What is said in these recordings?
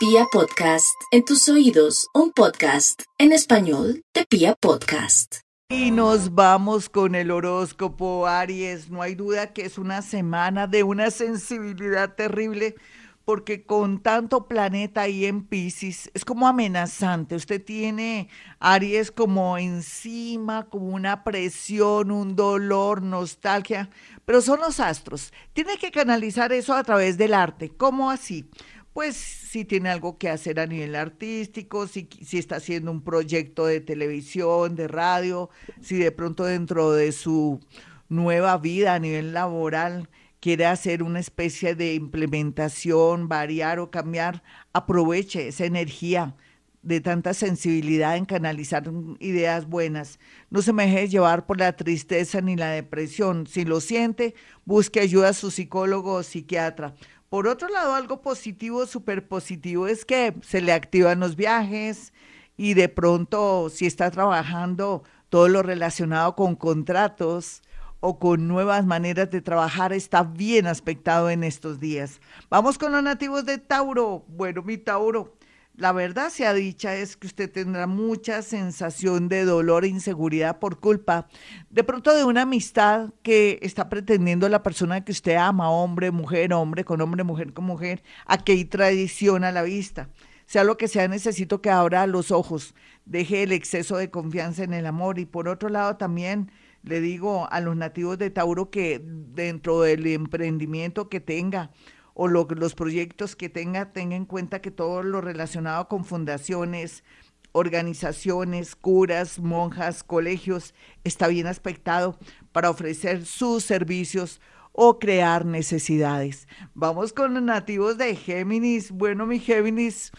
Pia Podcast, en tus oídos, un podcast en español de Pia Podcast. Y nos vamos con el horóscopo Aries. No hay duda que es una semana de una sensibilidad terrible porque con tanto planeta ahí en Pisces es como amenazante. Usted tiene Aries como encima, como una presión, un dolor, nostalgia, pero son los astros. Tiene que canalizar eso a través del arte. ¿Cómo así? Pues si tiene algo que hacer a nivel artístico, si, si está haciendo un proyecto de televisión, de radio, si de pronto dentro de su nueva vida a nivel laboral quiere hacer una especie de implementación, variar o cambiar, aproveche esa energía de tanta sensibilidad en canalizar ideas buenas. No se me deje llevar por la tristeza ni la depresión. Si lo siente, busque ayuda a su psicólogo o psiquiatra. Por otro lado, algo positivo, súper positivo, es que se le activan los viajes y de pronto si está trabajando todo lo relacionado con contratos, o con nuevas maneras de trabajar está bien aspectado en estos días. Vamos con los nativos de Tauro. Bueno, mi Tauro, la verdad sea dicha es que usted tendrá mucha sensación de dolor e inseguridad por culpa de pronto de una amistad que está pretendiendo la persona que usted ama, hombre, mujer, hombre con hombre, mujer con mujer, a que hay tradición a la vista. Sea lo que sea, necesito que abra los ojos, deje el exceso de confianza en el amor y por otro lado también le digo a los nativos de Tauro que dentro del emprendimiento que tenga o los proyectos que tenga, tenga en cuenta que todo lo relacionado con fundaciones, organizaciones, curas, monjas, colegios, está bien aspectado para ofrecer sus servicios o crear necesidades. Vamos con los nativos de Géminis. Bueno, mi Géminis,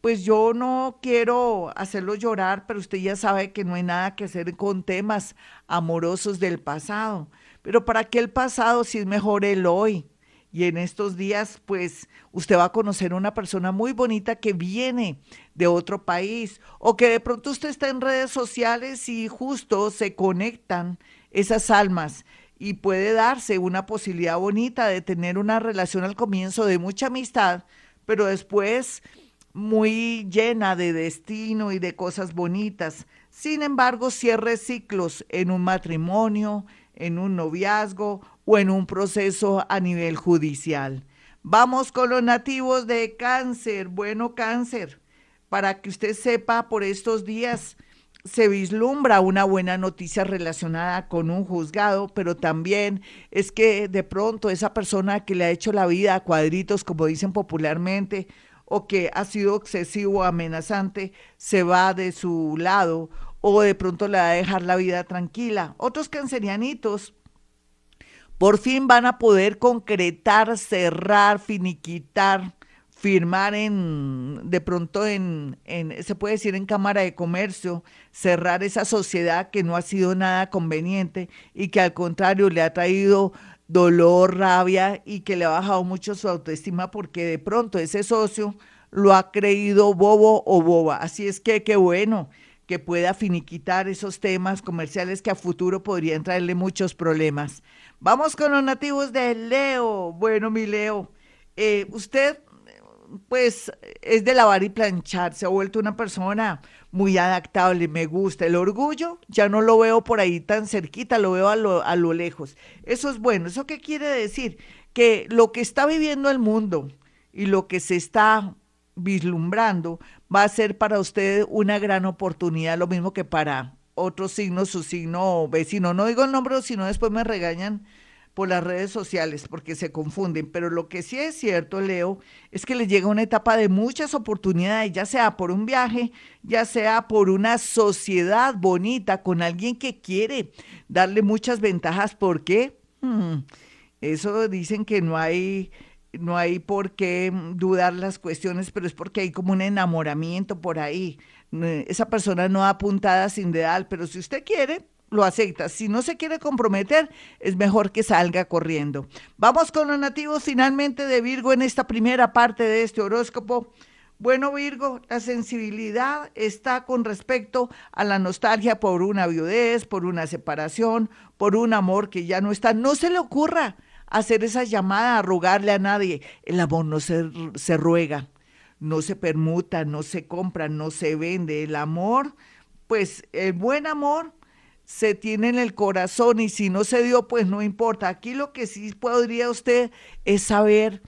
pues yo no quiero hacerlo llorar, pero usted ya sabe que no hay nada que hacer con temas amorosos del pasado. Pero ¿para qué el pasado si es mejor el hoy? Y en estos días, pues usted va a conocer una persona muy bonita que viene de otro país o que de pronto usted está en redes sociales y justo se conectan esas almas y puede darse una posibilidad bonita de tener una relación al comienzo de mucha amistad, pero después muy llena de destino y de cosas bonitas. Sin embargo, cierre ciclos en un matrimonio, en un noviazgo o en un proceso a nivel judicial. Vamos con los nativos de cáncer. Bueno, cáncer, para que usted sepa, por estos días se vislumbra una buena noticia relacionada con un juzgado, pero también es que de pronto esa persona que le ha hecho la vida a cuadritos, como dicen popularmente, o que ha sido excesivo amenazante se va de su lado o de pronto le va a dejar la vida tranquila. Otros cancerianitos por fin van a poder concretar, cerrar, finiquitar, firmar en, de pronto en, en, se puede decir en Cámara de Comercio, cerrar esa sociedad que no ha sido nada conveniente y que al contrario le ha traído dolor, rabia y que le ha bajado mucho su autoestima porque de pronto ese socio lo ha creído bobo o boba. Así es que qué bueno que pueda finiquitar esos temas comerciales que a futuro podrían traerle muchos problemas. Vamos con los nativos de Leo. Bueno, mi Leo, eh, usted pues es de lavar y planchar, se ha vuelto una persona muy adaptable, me gusta. El orgullo ya no lo veo por ahí tan cerquita, lo veo a lo, a lo lejos. Eso es bueno. ¿Eso qué quiere decir? Que lo que está viviendo el mundo y lo que se está vislumbrando va a ser para usted una gran oportunidad, lo mismo que para otro signo, su signo vecino. No digo el nombre, sino después me regañan por las redes sociales porque se confunden, pero lo que sí es cierto, Leo, es que le llega una etapa de muchas oportunidades, ya sea por un viaje, ya sea por una sociedad bonita con alguien que quiere darle muchas ventajas. ¿Por qué? Hmm, eso dicen que no hay no hay por qué dudar las cuestiones, pero es porque hay como un enamoramiento por ahí. Esa persona no da puntada sin dedal, pero si usted quiere, lo acepta. Si no se quiere comprometer, es mejor que salga corriendo. Vamos con los nativos finalmente de Virgo en esta primera parte de este horóscopo. Bueno, Virgo, la sensibilidad está con respecto a la nostalgia por una viudez, por una separación, por un amor que ya no está. No se le ocurra hacer esa llamada a rogarle a nadie. El amor no se ruega. No se permuta, no se compra, no se vende. El amor, pues el buen amor se tiene en el corazón y si no se dio, pues no importa. Aquí lo que sí podría usted es saber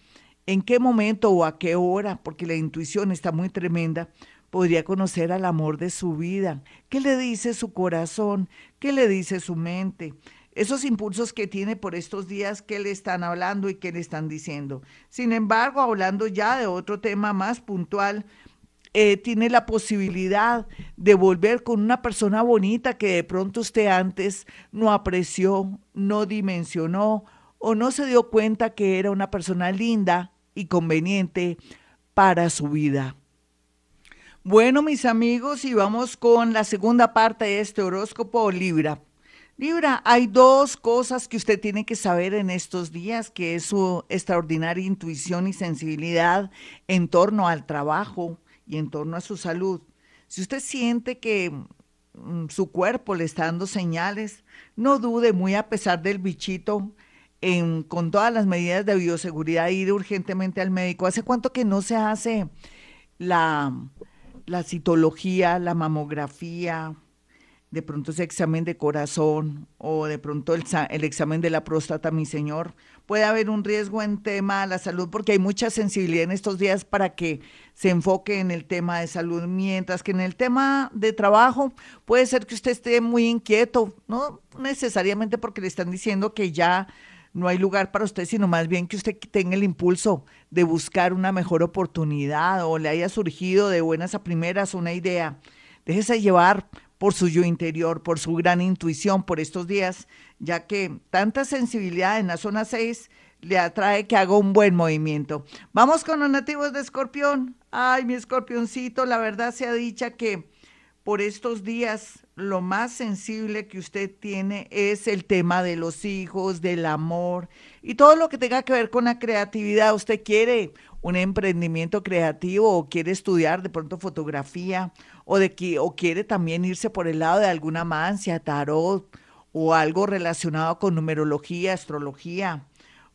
en qué momento o a qué hora, porque la intuición está muy tremenda, podría conocer al amor de su vida. ¿Qué le dice su corazón? ¿Qué le dice su mente? Esos impulsos que tiene por estos días, ¿qué le están hablando y qué le están diciendo? Sin embargo, hablando ya de otro tema más puntual, eh, tiene la posibilidad de volver con una persona bonita que de pronto usted antes no apreció, no dimensionó o no se dio cuenta que era una persona linda y conveniente para su vida. Bueno, mis amigos, y vamos con la segunda parte de este horóscopo Libra. Libra, hay dos cosas que usted tiene que saber en estos días, que es su extraordinaria intuición y sensibilidad en torno al trabajo y en torno a su salud. Si usted siente que mm, su cuerpo le está dando señales, no dude muy a pesar del bichito, en, con todas las medidas de bioseguridad, ir urgentemente al médico. ¿Hace cuánto que no se hace la, la citología, la mamografía, de pronto ese examen de corazón o de pronto el, el, examen de la próstata, mi señor, puede haber un riesgo en tema de la salud porque hay mucha sensibilidad en estos días para que se enfoque en el tema de salud, mientras que en el tema de trabajo puede ser que usted esté muy inquieto, no necesariamente porque le están diciendo que ya no hay lugar para usted, sino más bien que usted tenga el impulso de buscar una mejor oportunidad o le haya surgido de buenas a primeras una idea. Déjese llevar por su yo interior, por su gran intuición por estos días, ya que tanta sensibilidad en la zona 6 le atrae que haga un buen movimiento. Vamos con los nativos de Escorpión. Ay, mi escorpioncito, la verdad se ha dicha que por estos días lo más sensible que usted tiene es el tema de los hijos, del amor y todo lo que tenga que ver con la creatividad. Usted quiere un emprendimiento creativo o quiere estudiar de pronto fotografía o, de o quiere también irse por el lado de alguna mancia, tarot o algo relacionado con numerología, astrología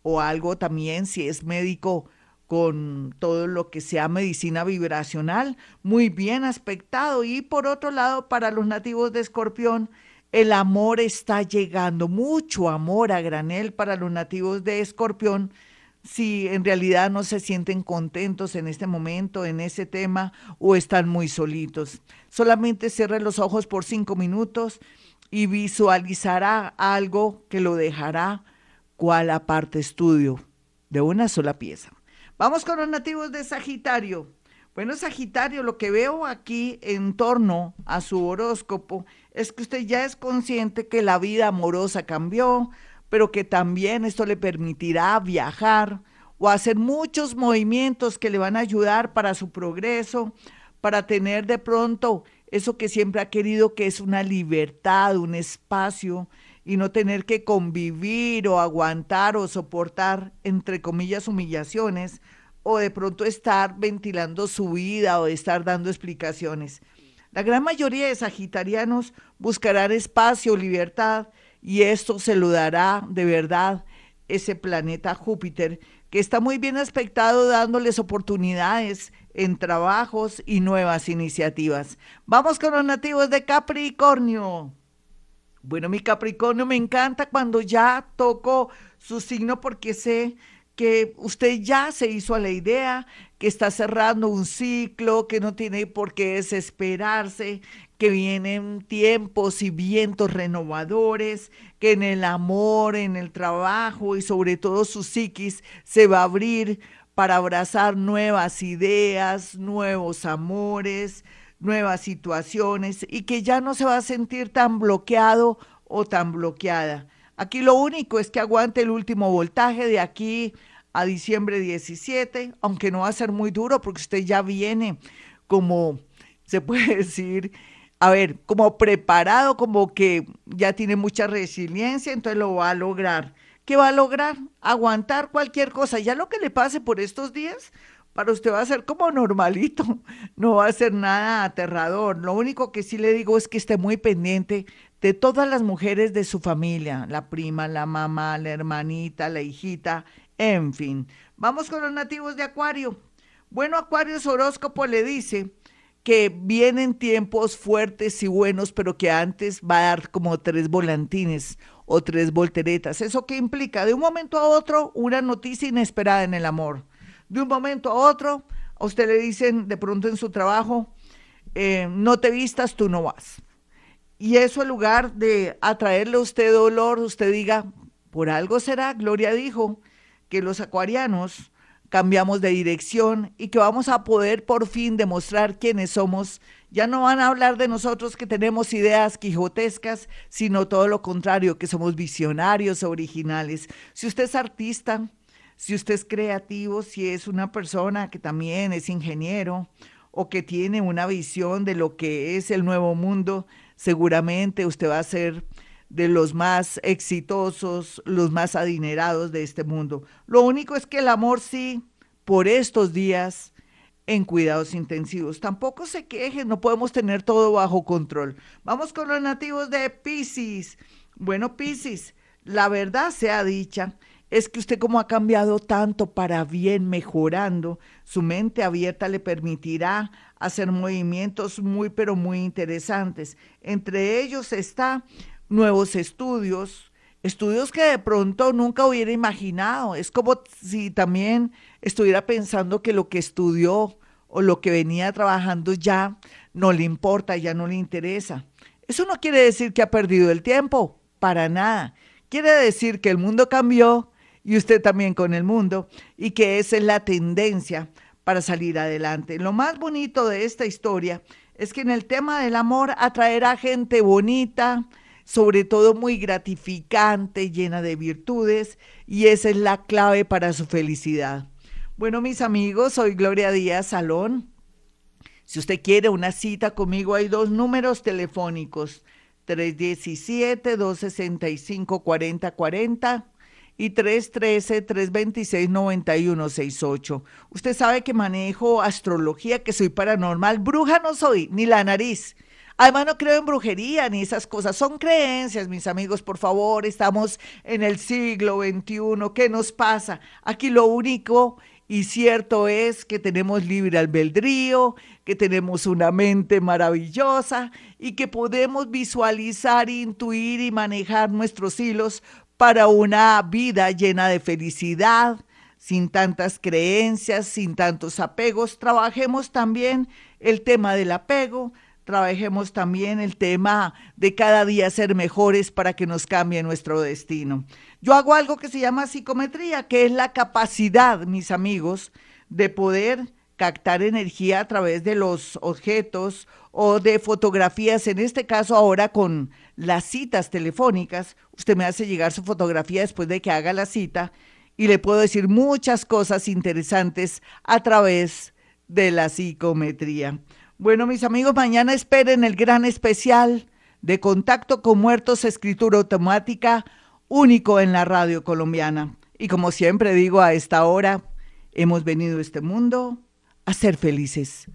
o algo también si es médico con todo lo que sea medicina vibracional, muy bien aspectado. Y por otro lado, para los nativos de Escorpión, el amor está llegando, mucho amor a granel para los nativos de Escorpión, si en realidad no se sienten contentos en este momento, en ese tema, o están muy solitos. Solamente cierre los ojos por cinco minutos y visualizará algo que lo dejará cual aparte estudio de una sola pieza. Vamos con los nativos de Sagitario. Bueno, Sagitario, lo que veo aquí en torno a su horóscopo es que usted ya es consciente que la vida amorosa cambió, pero que también esto le permitirá viajar o hacer muchos movimientos que le van a ayudar para su progreso, para tener de pronto eso que siempre ha querido, que es una libertad, un espacio, y no tener que convivir o aguantar o soportar, entre comillas, humillaciones, o de pronto estar ventilando su vida o estar dando explicaciones. La gran mayoría de sagitarianos buscarán espacio, libertad, y esto se lo dará de verdad ese planeta Júpiter, que está muy bien aspectado dándoles oportunidades en trabajos y nuevas iniciativas. Vamos con los nativos de Capricornio. Bueno, mi Capricornio, me encanta cuando ya toco su signo porque sé que usted ya se hizo a la idea, que está cerrando un ciclo, que no tiene por qué desesperarse, que vienen tiempos y vientos renovadores, que en el amor, en el trabajo y sobre todo su psiquis se va a abrir para abrazar nuevas ideas, nuevos amores, nuevas situaciones y que ya no se va a sentir tan bloqueado o tan bloqueada. Aquí lo único es que aguante el último voltaje de aquí a diciembre 17, aunque no va a ser muy duro porque usted ya viene como, se puede decir, a ver, como preparado, como que ya tiene mucha resiliencia, entonces lo va a lograr. ¿Qué va a lograr? Aguantar cualquier cosa. Ya lo que le pase por estos días, para usted va a ser como normalito, no va a ser nada aterrador. Lo único que sí le digo es que esté muy pendiente de todas las mujeres de su familia, la prima, la mamá, la hermanita, la hijita, en fin. Vamos con los nativos de Acuario. Bueno, Acuario horóscopo le dice que vienen tiempos fuertes y buenos, pero que antes va a dar como tres volantines o tres volteretas. ¿Eso qué implica? De un momento a otro, una noticia inesperada en el amor. De un momento a otro, a usted le dicen de pronto en su trabajo, eh, no te vistas, tú no vas. Y eso en lugar de atraerle a usted dolor, usted diga, por algo será, Gloria dijo, que los acuarianos cambiamos de dirección y que vamos a poder por fin demostrar quiénes somos. Ya no van a hablar de nosotros que tenemos ideas quijotescas, sino todo lo contrario, que somos visionarios, originales. Si usted es artista, si usted es creativo, si es una persona que también es ingeniero o que tiene una visión de lo que es el nuevo mundo, seguramente usted va a ser de los más exitosos, los más adinerados de este mundo. Lo único es que el amor sí, por estos días, en cuidados intensivos. Tampoco se quejen, no podemos tener todo bajo control. Vamos con los nativos de Pisces. Bueno, Pisces, la verdad sea dicha, es que usted como ha cambiado tanto para bien, mejorando, su mente abierta le permitirá hacer movimientos muy, pero muy interesantes. Entre ellos está nuevos estudios, estudios que de pronto nunca hubiera imaginado. Es como si también estuviera pensando que lo que estudió o lo que venía trabajando ya no le importa, ya no le interesa. Eso no quiere decir que ha perdido el tiempo, para nada. Quiere decir que el mundo cambió y usted también con el mundo y que esa es la tendencia para salir adelante. Lo más bonito de esta historia es que en el tema del amor atraerá gente bonita, sobre todo muy gratificante, llena de virtudes, y esa es la clave para su felicidad. Bueno, mis amigos, soy Gloria Díaz Salón. Si usted quiere una cita conmigo, hay dos números telefónicos, 317-265-4040 y 313-326-9168. Usted sabe que manejo astrología, que soy paranormal. Bruja no soy, ni la nariz. Además no creo en brujería ni esas cosas. Son creencias, mis amigos, por favor. Estamos en el siglo XXI. ¿Qué nos pasa? Aquí lo único y cierto es que tenemos libre albedrío, que tenemos una mente maravillosa y que podemos visualizar, intuir y manejar nuestros hilos para una vida llena de felicidad, sin tantas creencias, sin tantos apegos. Trabajemos también el tema del apego, trabajemos también el tema de cada día ser mejores para que nos cambie nuestro destino. Yo hago algo que se llama psicometría, que es la capacidad, mis amigos, de poder captar energía a través de los objetos o de fotografías, en este caso ahora con las citas telefónicas, usted me hace llegar su fotografía después de que haga la cita y le puedo decir muchas cosas interesantes a través de la psicometría. Bueno, mis amigos, mañana esperen el gran especial de contacto con muertos, escritura automática, único en la radio colombiana. Y como siempre digo a esta hora, hemos venido a este mundo a ser felices.